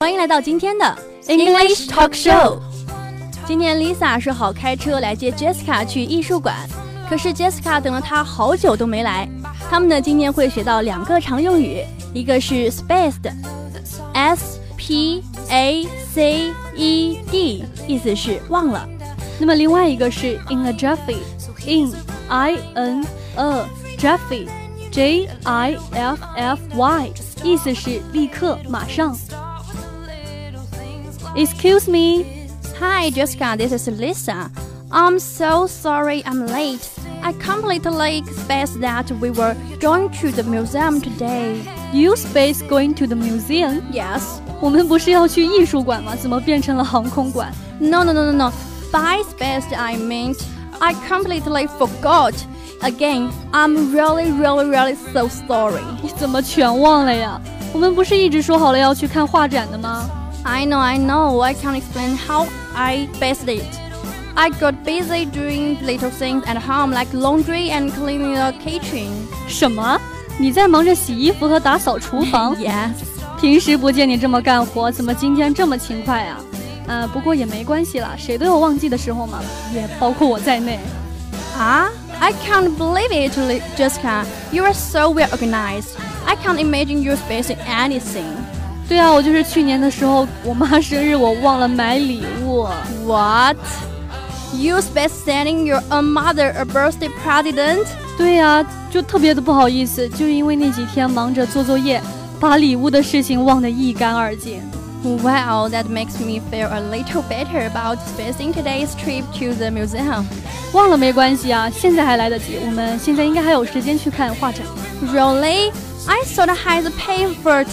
欢迎来到今天的 English Talk Show。今天 Lisa 说好开车来接 Jessica 去艺术馆，可是 Jessica 等了她好久都没来。他们呢今天会学到两个常用语，一个是 spaced，s p a c e d，意思是忘了。那么另外一个是 in a jiffy，in i n a jiffy，j i f f y，意思是立刻马上。Excuse me. Hi, Jessica. This is Lisa. I'm so sorry I'm late. I completely spaced that we were going to the museum today. You space going to the museum? Yes. 我们不是要去艺术馆吗？怎么变成了航空馆？No, no, no, no, no. By spaced, I meant I completely forgot. Again, I'm really, really, really so sorry. 你怎么全忘了呀？我们不是一直说好了要去看画展的吗 I know, I know. I can't explain how I spaced it. I got busy doing little things at home, like laundry and cleaning the kitchen. 什么？你在忙着洗衣服和打扫厨房？Yes。平时不见你这么干活，怎么今天这么勤快啊？呃，不过也没关系啦，谁都有忘记的时候嘛，也包括我在内。啊？I can't believe it, Jessica. You are so well organized. I can't imagine you spacing anything. 对啊，我就是去年的时候，我妈生日我忘了买礼物。What? You spent sending your own mother a birthday present? 对呀，就特别的不好意思，就是因为那几天忙着做作业，把礼物的事情忘得一干二净。Wow, that makes me feel a little better about spacing today's trip to the museum. 忘了没关系啊，现在还来得及，我们现在应该还有时间去看画展。Really? I thought I had paid for it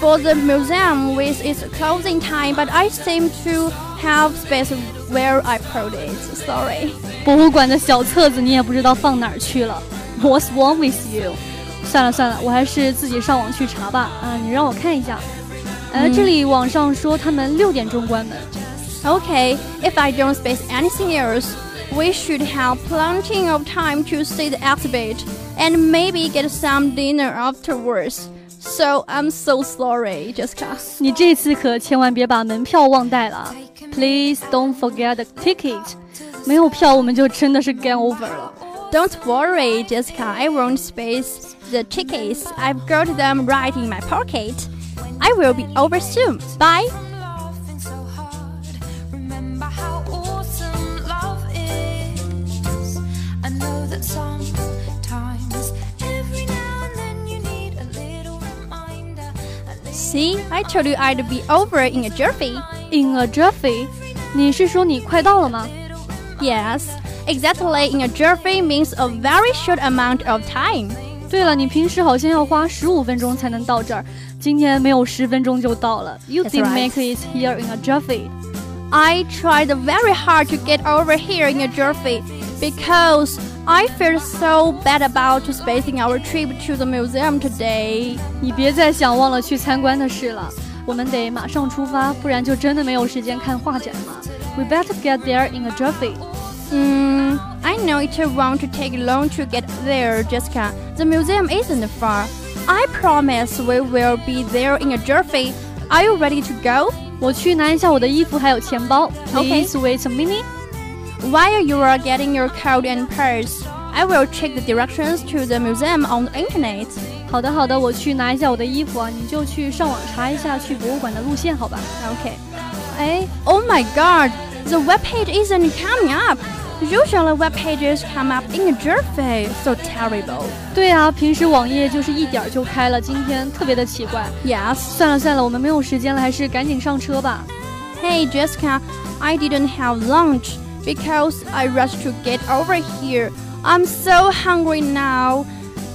for the museum with its closing time, but I seem to have space where I put it. Sorry. 博物馆的小册子你也不知道放哪儿去了。What's wrong with you？算了算了，我还是自己上网去查吧。啊，你让我看一下。呃，这里网上说他们六点钟关门。Okay, if I don't space anything else, we should have plenty of time to see the exhibit and maybe get some dinner afterwards. So I'm so sorry, Jessica. 你这次可千万别把门票忘带了。Please don't forget the ticket. 没有票我们就真的是 game over 了。Don't worry, Jessica. I won't space the tickets. I've got them right in my pocket. I will be over soon. Bye. See, I told you I'd be over in a jiffy. In a jiffy? 你是说你快到了吗？Yes, exactly. In a jiffy means a very short amount of time. 对了，你平时好像要花十五分钟才能到这儿，今天没有十分钟就到了。You did make it here in a jiffy. I tried very hard to get over here in a jiffy because I feel so bad about spacing our trip to the museum today. 你别再想忘了去参观的事了，我们得马上出发，不然就真的没有时间看画展了。We better get there in a jiffy. Hmm, I know it won't take long to get there, Jessica. The museum isn't far. I promise we will be there in a jiffy. Are you ready to go? 我去拿一下我的衣服还有钱包。Please wait a minute. While you are getting your coat and purse, I will check the directions to the museum on the internet. 好的，好的，我去拿一下我的衣服啊，你就去上网查一下去博物馆的路线，好吧？Okay. 哎，Oh my God, the web page isn't coming up. Usually web pages come up in a jiffy, so terrible. 对啊，平时网页就是一点就开了，今天特别的奇怪。Yes. Jessica, I didn't have lunch because I rushed to get over here. I'm so hungry now.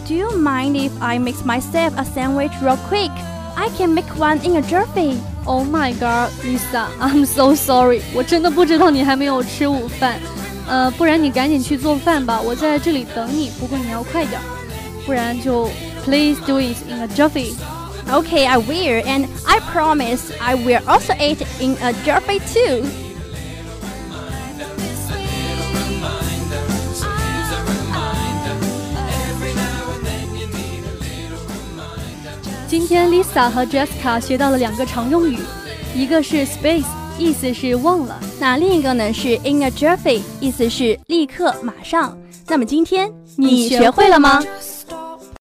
Do you mind if I make myself a sandwich real quick? I can make one in a jiffy. Oh my god, Lisa, I'm so sorry. 我真的不知道你还没有吃午饭。呃，不然你赶紧去做饭吧，我在这里等你。不过你要快点，不然就 Please do it in a jiffy. Okay, I will, and I promise I will also eat in a jiffy too. 今天 Lisa 和 Jessica 学到了两个常用语一个是 space，意思是忘了；那另一个呢是 in a jiffy，意思是立刻马上。那么今天你学会了吗？